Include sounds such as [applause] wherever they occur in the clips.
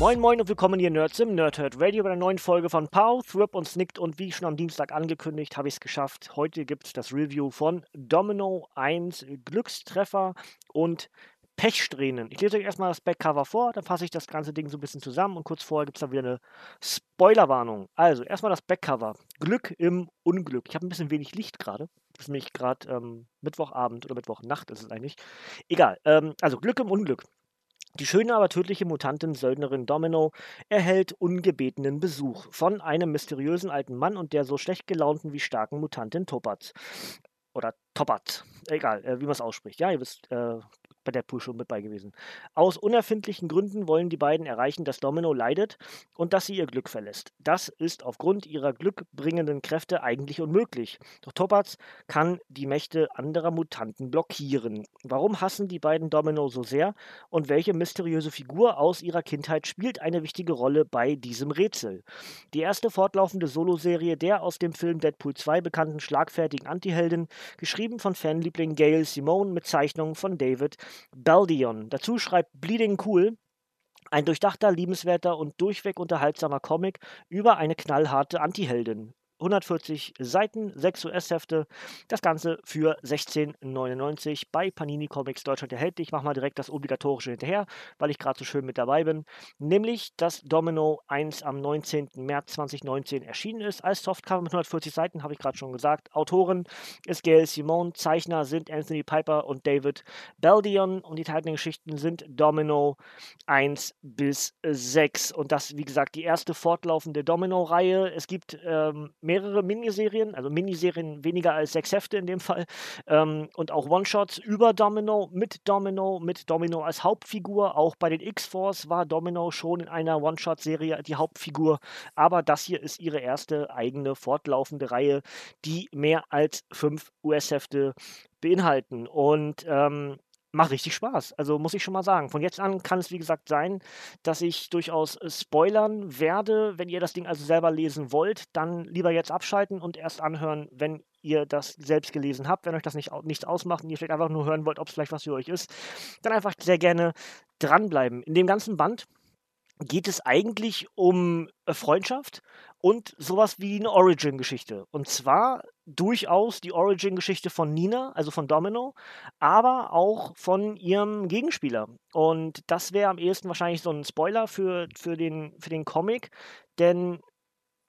Moin Moin und willkommen hier Nerds im Nerdhurt Radio bei einer neuen Folge von Pow, Thrip und Snicked und wie schon am Dienstag angekündigt, habe ich es geschafft. Heute gibt es das Review von Domino 1 Glückstreffer und Pechsträhnen. Ich lese euch erstmal das Backcover vor, dann fasse ich das ganze Ding so ein bisschen zusammen und kurz vorher gibt es dann wieder eine Spoilerwarnung. Also erstmal das Backcover. Glück im Unglück. Ich habe ein bisschen wenig Licht gerade. Das ist nämlich gerade ähm, Mittwochabend oder Mittwochnacht ist es eigentlich. Egal. Ähm, also Glück im Unglück. Die schöne, aber tödliche Mutantin-Söldnerin Domino erhält ungebetenen Besuch von einem mysteriösen alten Mann und der so schlecht gelaunten wie starken Mutantin Topaz. Oder Topat. Egal, äh, wie man es ausspricht. Ja, ihr wisst, äh, bei Deadpool schon mit bei gewesen. Aus unerfindlichen Gründen wollen die beiden erreichen, dass Domino leidet und dass sie ihr Glück verlässt. Das ist aufgrund ihrer glückbringenden Kräfte eigentlich unmöglich. Doch Topaz kann die Mächte anderer Mutanten blockieren. Warum hassen die beiden Domino so sehr und welche mysteriöse Figur aus ihrer Kindheit spielt eine wichtige Rolle bei diesem Rätsel? Die erste fortlaufende Soloserie der aus dem Film Deadpool 2 bekannten schlagfertigen Antiheldin, geschrieben von Fanliebling Gail Simone mit Zeichnungen von David Baldion. Dazu schreibt Bleeding Cool, ein durchdachter, liebenswerter und durchweg unterhaltsamer Comic über eine knallharte Antiheldin. 140 Seiten, 6 US-Hefte. Das Ganze für 16,99 bei Panini Comics Deutschland erhältlich. Ich mache mal direkt das obligatorische hinterher, weil ich gerade so schön mit dabei bin. Nämlich, dass Domino 1 am 19. März 2019 erschienen ist. Als Softcover mit 140 Seiten, habe ich gerade schon gesagt. Autoren ist Gail Simone. Zeichner sind Anthony Piper und David Baldion. Und die teilenden Geschichten sind Domino 1 bis 6. Und das, wie gesagt, die erste fortlaufende Domino-Reihe. Es gibt ähm, mehrere Miniserien, also Miniserien weniger als sechs Hefte in dem Fall, ähm, und auch One-Shots über Domino, mit Domino, mit Domino als Hauptfigur. Auch bei den X-Force war Domino schon in einer One-Shot-Serie die Hauptfigur, aber das hier ist ihre erste eigene fortlaufende Reihe, die mehr als fünf US-Hefte beinhalten. Und ähm, macht richtig Spaß. Also muss ich schon mal sagen. Von jetzt an kann es, wie gesagt, sein, dass ich durchaus äh, spoilern werde. Wenn ihr das Ding also selber lesen wollt, dann lieber jetzt abschalten und erst anhören, wenn ihr das selbst gelesen habt. Wenn euch das nicht, nichts ausmacht und ihr vielleicht einfach nur hören wollt, ob es vielleicht was für euch ist, dann einfach sehr gerne dranbleiben. In dem ganzen Band geht es eigentlich um äh, Freundschaft und sowas wie eine Origin-Geschichte. Und zwar durchaus die Origin-Geschichte von Nina, also von Domino, aber auch von ihrem Gegenspieler. Und das wäre am ehesten wahrscheinlich so ein Spoiler für, für, den, für den Comic, denn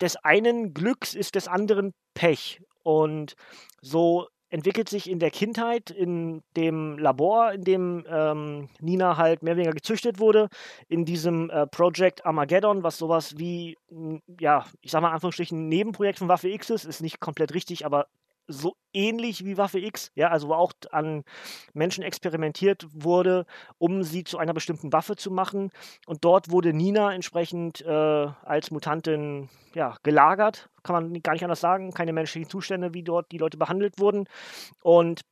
des einen Glücks ist des anderen Pech. Und so entwickelt sich in der Kindheit in dem Labor, in dem ähm, Nina halt mehr oder weniger gezüchtet wurde, in diesem äh, Project Armageddon, was sowas wie, ja, ich sag mal Anführungsstrichen, ein Nebenprojekt von Waffe X ist, ist nicht komplett richtig, aber so ähnlich wie Waffe X, ja, also wo auch an Menschen experimentiert wurde, um sie zu einer bestimmten Waffe zu machen. Und dort wurde Nina entsprechend äh, als Mutantin ja, gelagert, kann man gar nicht anders sagen, keine menschlichen Zustände, wie dort die Leute behandelt wurden. Und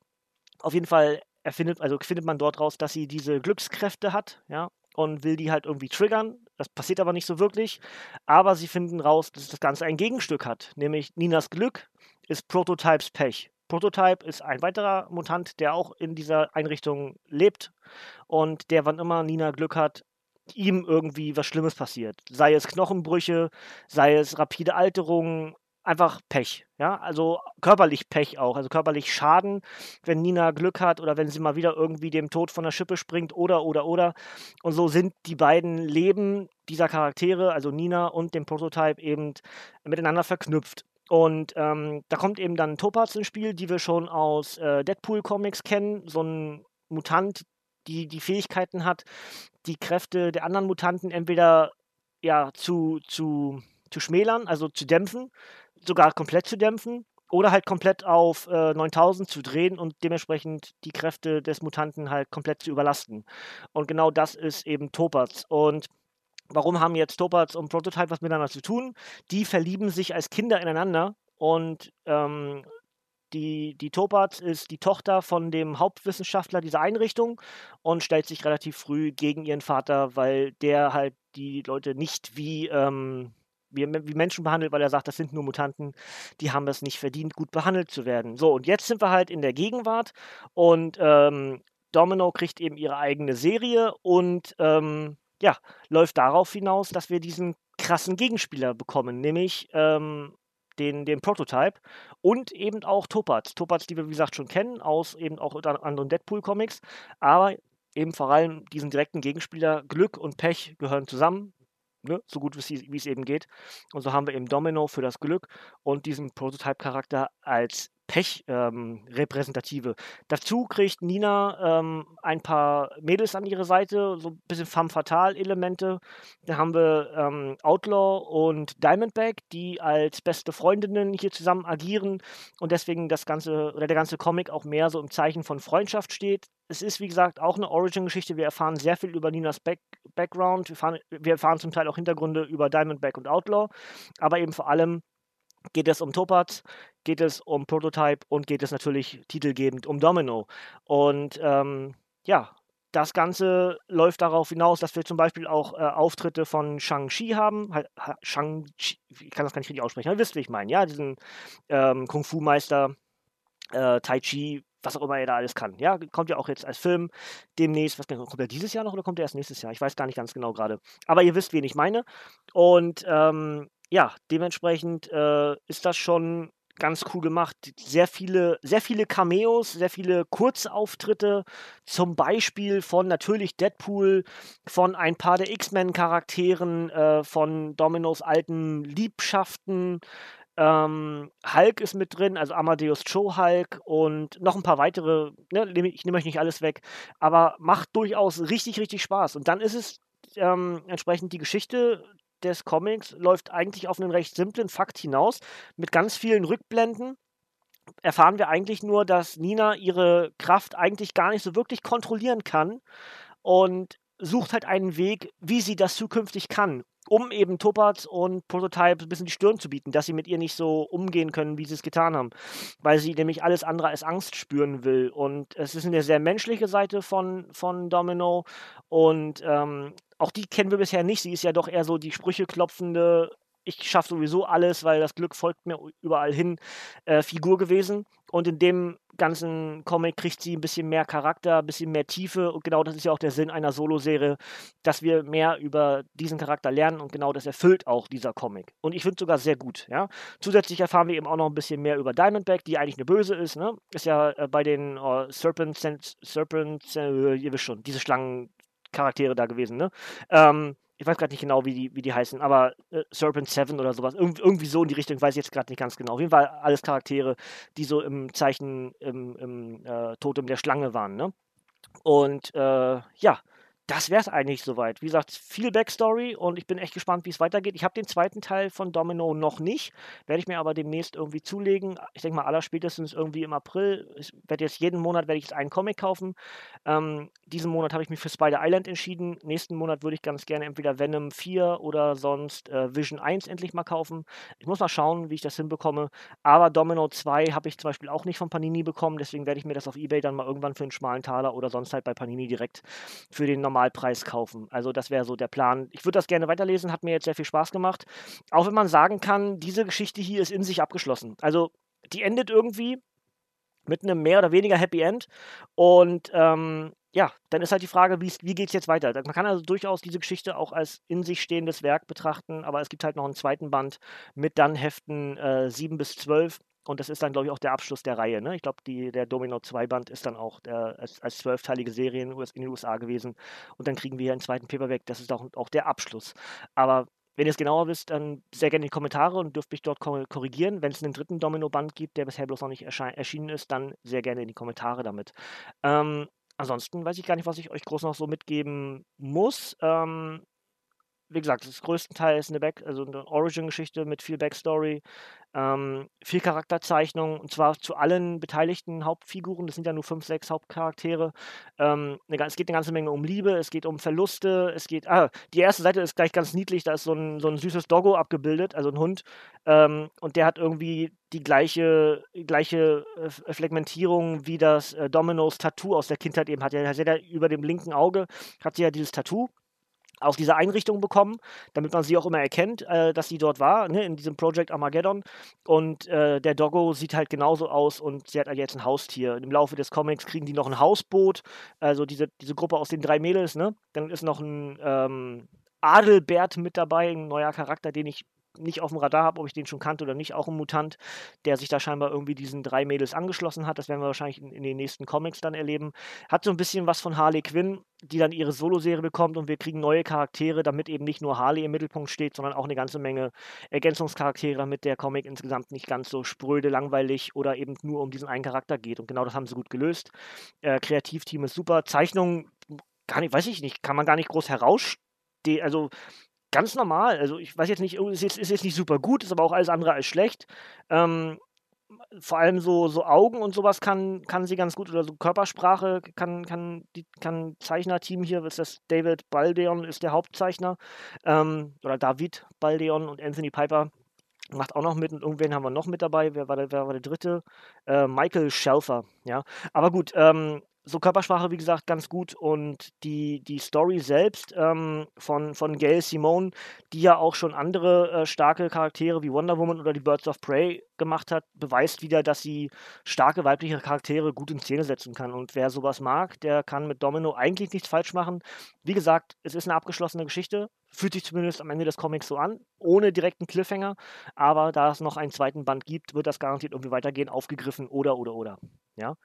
auf jeden Fall erfindet, also findet man dort raus, dass sie diese Glückskräfte hat, ja, und will die halt irgendwie triggern. Das passiert aber nicht so wirklich. Aber sie finden raus, dass das Ganze ein Gegenstück hat, nämlich Ninas Glück ist Prototypes Pech. Prototype ist ein weiterer Mutant, der auch in dieser Einrichtung lebt und der, wann immer Nina Glück hat, ihm irgendwie was Schlimmes passiert. Sei es Knochenbrüche, sei es rapide Alterung, einfach Pech. Ja, also körperlich Pech auch, also körperlich Schaden, wenn Nina Glück hat oder wenn sie mal wieder irgendwie dem Tod von der Schippe springt oder, oder, oder. Und so sind die beiden Leben dieser Charaktere, also Nina und dem Prototype, eben miteinander verknüpft. Und ähm, da kommt eben dann Topaz ins Spiel, die wir schon aus äh, Deadpool-Comics kennen. So ein Mutant, die die Fähigkeiten hat, die Kräfte der anderen Mutanten entweder ja, zu, zu, zu schmälern, also zu dämpfen, sogar komplett zu dämpfen, oder halt komplett auf äh, 9000 zu drehen und dementsprechend die Kräfte des Mutanten halt komplett zu überlasten. Und genau das ist eben Topaz. Und warum haben jetzt Topaz und Prototype was miteinander zu tun? Die verlieben sich als Kinder ineinander und ähm, die, die Topaz ist die Tochter von dem Hauptwissenschaftler dieser Einrichtung und stellt sich relativ früh gegen ihren Vater, weil der halt die Leute nicht wie ähm, wie, wie Menschen behandelt, weil er sagt, das sind nur Mutanten, die haben es nicht verdient, gut behandelt zu werden. So, und jetzt sind wir halt in der Gegenwart und ähm, Domino kriegt eben ihre eigene Serie und ähm, ja, läuft darauf hinaus, dass wir diesen krassen Gegenspieler bekommen, nämlich ähm, den, den Prototype und eben auch Topaz. Topaz, die wir wie gesagt schon kennen, aus eben auch anderen Deadpool-Comics, aber eben vor allem diesen direkten Gegenspieler Glück und Pech gehören zusammen ne, so gut wie es eben geht. Und so haben wir eben Domino für das Glück und diesen Prototype-Charakter als Pech-Repräsentative. Ähm, Dazu kriegt Nina ähm, ein paar Mädels an ihre Seite, so ein bisschen femme fatale-Elemente. Da haben wir ähm, Outlaw und Diamondback, die als beste Freundinnen hier zusammen agieren und deswegen das ganze oder der ganze Comic auch mehr so im Zeichen von Freundschaft steht. Es ist, wie gesagt, auch eine Origin-Geschichte. Wir erfahren sehr viel über Ninas Back Background. Wir erfahren, wir erfahren zum Teil auch Hintergründe über Diamondback und Outlaw, aber eben vor allem geht es um Topaz, geht es um Prototype und geht es natürlich titelgebend um Domino. Und ähm, ja, das Ganze läuft darauf hinaus, dass wir zum Beispiel auch äh, Auftritte von Shang-Chi haben. Shang ich kann das gar nicht richtig aussprechen, aber wisst, wie ich meine. Ja, diesen ähm, Kung-Fu-Meister äh, Tai Chi, was auch immer er da alles kann. Ja, kommt ja auch jetzt als Film demnächst. Was, kommt er dieses Jahr noch oder kommt er erst nächstes Jahr? Ich weiß gar nicht ganz genau gerade. Aber ihr wisst, wen ich meine. Und ähm, ja, dementsprechend äh, ist das schon ganz cool gemacht. Sehr viele, sehr viele Cameos, sehr viele Kurzauftritte, zum Beispiel von natürlich Deadpool, von ein paar der X-Men-Charakteren, äh, von Dominos alten Liebschaften. Ähm, Hulk ist mit drin, also Amadeus Joe Hulk und noch ein paar weitere. Ne, ich nehme euch nicht alles weg, aber macht durchaus richtig, richtig Spaß. Und dann ist es ähm, entsprechend die Geschichte des Comics läuft eigentlich auf einen recht simplen Fakt hinaus. Mit ganz vielen Rückblenden erfahren wir eigentlich nur, dass Nina ihre Kraft eigentlich gar nicht so wirklich kontrollieren kann und sucht halt einen Weg, wie sie das zukünftig kann um eben Topaz und Prototype ein bisschen die Stirn zu bieten, dass sie mit ihr nicht so umgehen können, wie sie es getan haben. Weil sie nämlich alles andere als Angst spüren will. Und es ist eine sehr menschliche Seite von, von Domino. Und ähm, auch die kennen wir bisher nicht. Sie ist ja doch eher so die Sprüche klopfende ich schaffe sowieso alles, weil das Glück folgt mir überall hin, äh, Figur gewesen. Und in dem ganzen Comic kriegt sie ein bisschen mehr Charakter, ein bisschen mehr Tiefe. Und genau das ist ja auch der Sinn einer Solo-Serie, dass wir mehr über diesen Charakter lernen. Und genau das erfüllt auch dieser Comic. Und ich finde sogar sehr gut. Ja? Zusätzlich erfahren wir eben auch noch ein bisschen mehr über Diamondback, die eigentlich eine Böse ist. Ne? Ist ja äh, bei den äh, Serpents, Serpents äh, ihr wisst schon, diese Schlangencharaktere da gewesen. Ne? Ähm, ich weiß gerade nicht genau, wie die, wie die heißen, aber äh, Serpent 7 oder sowas, Irg irgendwie so in die Richtung, weiß ich jetzt gerade nicht ganz genau. Auf jeden Fall alles Charaktere, die so im Zeichen im, im äh, Totem der Schlange waren, ne? Und äh, ja, das wäre es eigentlich soweit. Wie gesagt, viel Backstory und ich bin echt gespannt, wie es weitergeht. Ich habe den zweiten Teil von Domino noch nicht, werde ich mir aber demnächst irgendwie zulegen. Ich denke mal, aller spätestens irgendwie im April. Ich werde jetzt jeden Monat werde ich jetzt einen Comic kaufen. Ähm, diesen Monat habe ich mich für Spider Island entschieden. Nächsten Monat würde ich ganz gerne entweder Venom 4 oder sonst äh, Vision 1 endlich mal kaufen. Ich muss mal schauen, wie ich das hinbekomme. Aber Domino 2 habe ich zum Beispiel auch nicht von Panini bekommen, deswegen werde ich mir das auf Ebay dann mal irgendwann für einen schmalen Taler oder sonst halt bei Panini direkt für den normalen Normalpreis kaufen. Also das wäre so der Plan. Ich würde das gerne weiterlesen, hat mir jetzt sehr viel Spaß gemacht. Auch wenn man sagen kann, diese Geschichte hier ist in sich abgeschlossen. Also die endet irgendwie mit einem mehr oder weniger Happy End. Und ähm, ja, dann ist halt die Frage, wie, wie geht es jetzt weiter? Man kann also durchaus diese Geschichte auch als in sich stehendes Werk betrachten, aber es gibt halt noch einen zweiten Band mit dann Heften äh, 7 bis 12 und das ist dann, glaube ich, auch der Abschluss der Reihe. Ne? Ich glaube, der Domino 2-Band ist dann auch der, als, als zwölfteilige Serie in, in den USA gewesen. Und dann kriegen wir hier einen zweiten Paperback. Das ist auch, auch der Abschluss. Aber wenn ihr es genauer wisst, dann sehr gerne in die Kommentare und dürft mich dort korrigieren. Wenn es einen dritten Domino-Band gibt, der bisher bloß noch nicht erschienen ist, dann sehr gerne in die Kommentare damit. Ähm, ansonsten weiß ich gar nicht, was ich euch groß noch so mitgeben muss. Ähm, wie gesagt, das größtenteils eine Back, also eine Origin-Geschichte mit viel Backstory, ähm, viel Charakterzeichnung und zwar zu allen beteiligten Hauptfiguren. Das sind ja nur fünf, sechs Hauptcharaktere. Ähm, es geht eine ganze Menge um Liebe, es geht um Verluste, es geht. Ah, die erste Seite ist gleich ganz niedlich, da ist so ein, so ein süßes Doggo abgebildet, also ein Hund. Ähm, und der hat irgendwie die gleiche, gleiche äh, Fragmentierung wie das äh, Domino's Tattoo aus der Kindheit eben hat. Er hat ja über dem linken Auge hat sie ja dieses Tattoo auf diese Einrichtung bekommen, damit man sie auch immer erkennt, äh, dass sie dort war, ne, in diesem Project Armageddon. Und äh, der Doggo sieht halt genauso aus und sie hat jetzt ein Haustier. Im Laufe des Comics kriegen die noch ein Hausboot, also diese, diese Gruppe aus den drei Mädels, ne? Dann ist noch ein ähm, Adelbert mit dabei, ein neuer Charakter, den ich nicht auf dem Radar habe, ob ich den schon kannte oder nicht, auch ein Mutant, der sich da scheinbar irgendwie diesen drei Mädels angeschlossen hat. Das werden wir wahrscheinlich in, in den nächsten Comics dann erleben. Hat so ein bisschen was von Harley Quinn, die dann ihre Solo-Serie bekommt und wir kriegen neue Charaktere, damit eben nicht nur Harley im Mittelpunkt steht, sondern auch eine ganze Menge Ergänzungscharaktere, damit der Comic insgesamt nicht ganz so spröde, langweilig oder eben nur um diesen einen Charakter geht. Und genau das haben sie gut gelöst. Äh, Kreativteam ist super. Zeichnung, gar nicht, weiß ich nicht, kann man gar nicht groß herausstehen. Also ganz normal. Also ich weiß jetzt nicht, ist jetzt, ist jetzt nicht super gut, ist aber auch alles andere als schlecht. Ähm, vor allem so, so Augen und sowas kann, kann sie ganz gut oder so Körpersprache kann, kann, die, kann Zeichnerteam hier, ist das David Baldeon ist der Hauptzeichner ähm, oder David Baldeon und Anthony Piper macht auch noch mit und irgendwen haben wir noch mit dabei. Wer war der, wer war der dritte? Äh, Michael Shelfer, ja. Aber gut, ähm, so Körpersprache, wie gesagt, ganz gut. Und die, die Story selbst ähm, von, von Gail Simone, die ja auch schon andere äh, starke Charaktere wie Wonder Woman oder die Birds of Prey gemacht hat, beweist wieder, dass sie starke weibliche Charaktere gut in Szene setzen kann. Und wer sowas mag, der kann mit Domino eigentlich nichts falsch machen. Wie gesagt, es ist eine abgeschlossene Geschichte. Fühlt sich zumindest am Ende des Comics so an, ohne direkten Cliffhanger. Aber da es noch einen zweiten Band gibt, wird das garantiert irgendwie weitergehen, aufgegriffen oder, oder, oder. Ja.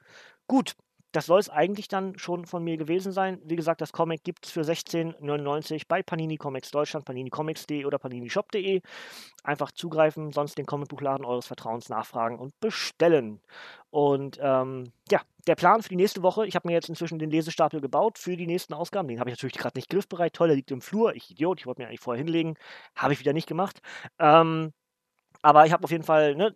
Gut, das soll es eigentlich dann schon von mir gewesen sein. Wie gesagt, das Comic gibt es für 16,99 bei Panini Comics Deutschland, paninicomics.de oder paninishop.de. Einfach zugreifen, sonst den Comicbuchladen eures Vertrauens nachfragen und bestellen. Und ähm, ja, der Plan für die nächste Woche, ich habe mir jetzt inzwischen den Lesestapel gebaut für die nächsten Ausgaben. Den habe ich natürlich gerade nicht griffbereit. Toll, der liegt im Flur. Ich Idiot, ich wollte mir eigentlich vorher hinlegen. Habe ich wieder nicht gemacht. Ähm, aber ich habe auf jeden Fall, ne,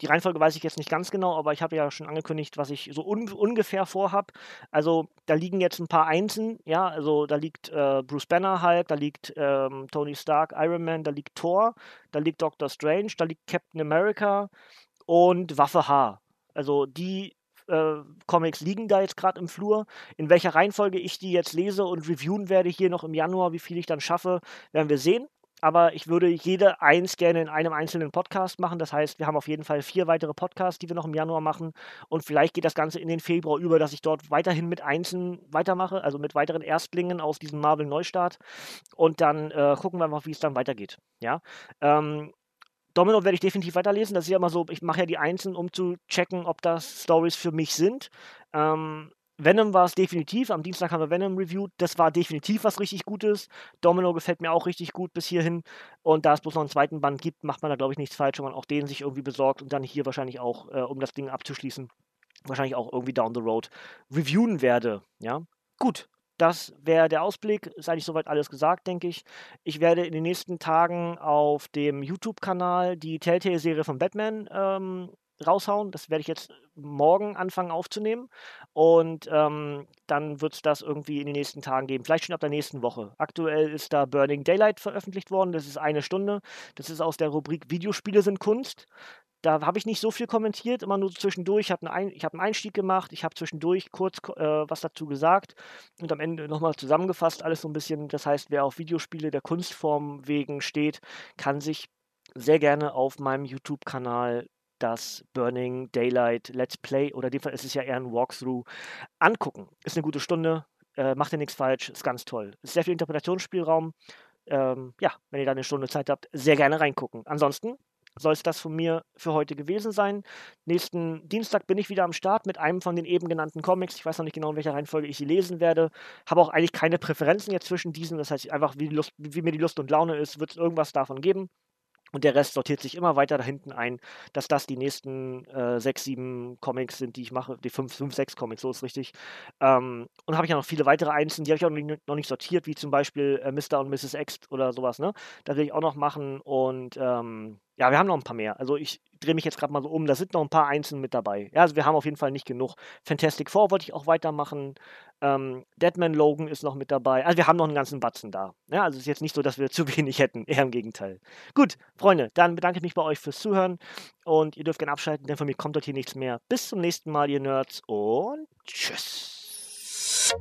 die Reihenfolge weiß ich jetzt nicht ganz genau, aber ich habe ja schon angekündigt, was ich so un ungefähr vorhab. Also da liegen jetzt ein paar Einsen, ja, also da liegt äh, Bruce Banner Hulk, da liegt ähm, Tony Stark, Iron Man, da liegt Thor, da liegt Doctor Strange, da liegt Captain America und Waffe H. Also die äh, Comics liegen da jetzt gerade im Flur. In welcher Reihenfolge ich die jetzt lese und reviewen werde hier noch im Januar, wie viel ich dann schaffe, werden wir sehen aber ich würde jede eins gerne in einem einzelnen Podcast machen. Das heißt, wir haben auf jeden Fall vier weitere Podcasts, die wir noch im Januar machen. Und vielleicht geht das Ganze in den Februar über, dass ich dort weiterhin mit Einzelnen weitermache, also mit weiteren Erstlingen aus diesem Marvel-Neustart. Und dann äh, gucken wir mal, wie es dann weitergeht. Ja. Ähm, Domino werde ich definitiv weiterlesen. Das ist ja immer so, ich mache ja die Einzelnen, um zu checken, ob das Stories für mich sind. Ähm, Venom war es definitiv. Am Dienstag haben wir Venom reviewed. Das war definitiv was richtig Gutes. Domino gefällt mir auch richtig gut bis hierhin. Und da es bloß noch einen zweiten Band gibt, macht man da, glaube ich, nichts falsch, wenn man auch den sich irgendwie besorgt und dann hier wahrscheinlich auch, äh, um das Ding abzuschließen, wahrscheinlich auch irgendwie down the road reviewen werde. Ja, gut. Das wäre der Ausblick. Ist eigentlich soweit alles gesagt, denke ich. Ich werde in den nächsten Tagen auf dem YouTube-Kanal die Telltale-Serie von Batman ähm, raushauen. Das werde ich jetzt morgen anfangen aufzunehmen. Und ähm, dann wird es das irgendwie in den nächsten Tagen geben. Vielleicht schon ab der nächsten Woche. Aktuell ist da Burning Daylight veröffentlicht worden. Das ist eine Stunde. Das ist aus der Rubrik Videospiele sind Kunst. Da habe ich nicht so viel kommentiert, immer nur zwischendurch. Ich habe einen, hab einen Einstieg gemacht, ich habe zwischendurch kurz äh, was dazu gesagt und am Ende nochmal zusammengefasst, alles so ein bisschen. Das heißt, wer auf Videospiele der Kunstform wegen steht, kann sich sehr gerne auf meinem YouTube-Kanal das Burning Daylight Let's Play oder in dem Fall ist es ja eher ein Walkthrough angucken. Ist eine gute Stunde, äh, macht ihr nichts falsch, ist ganz toll. Ist sehr viel Interpretationsspielraum. Ähm, ja, wenn ihr da eine Stunde Zeit habt, sehr gerne reingucken. Ansonsten soll es das von mir für heute gewesen sein. Nächsten Dienstag bin ich wieder am Start mit einem von den eben genannten Comics. Ich weiß noch nicht genau, in welcher Reihenfolge ich sie lesen werde. Habe auch eigentlich keine Präferenzen jetzt zwischen diesen. Das heißt, einfach wie, Lust, wie mir die Lust und Laune ist, wird es irgendwas davon geben. Und der Rest sortiert sich immer weiter da hinten ein, dass das die nächsten äh, sechs, sieben Comics sind, die ich mache. Die fünf, fünf, sechs Comics, so ist richtig. Ähm, und habe ich ja noch viele weitere Einzelne, die habe ich auch noch nicht, noch nicht, sortiert, wie zum Beispiel äh, Mr. und Mrs. X oder sowas. Ne? Das will ich auch noch machen. Und ähm, ja, wir haben noch ein paar mehr. Also ich drehe mich jetzt gerade mal so um. Da sind noch ein paar Einzelne mit dabei. Ja, also wir haben auf jeden Fall nicht genug. Fantastic Four wollte ich auch weitermachen. Ähm, Deadman Logan ist noch mit dabei. Also wir haben noch einen ganzen Batzen da. Ja, also es ist jetzt nicht so, dass wir [laughs] zu wenig hätten. Eher im Gegenteil. Gut, Freunde, dann bedanke ich mich bei euch fürs Zuhören. Und ihr dürft gerne abschalten, denn von mir kommt dort hier nichts mehr. Bis zum nächsten Mal, ihr Nerds. Und tschüss.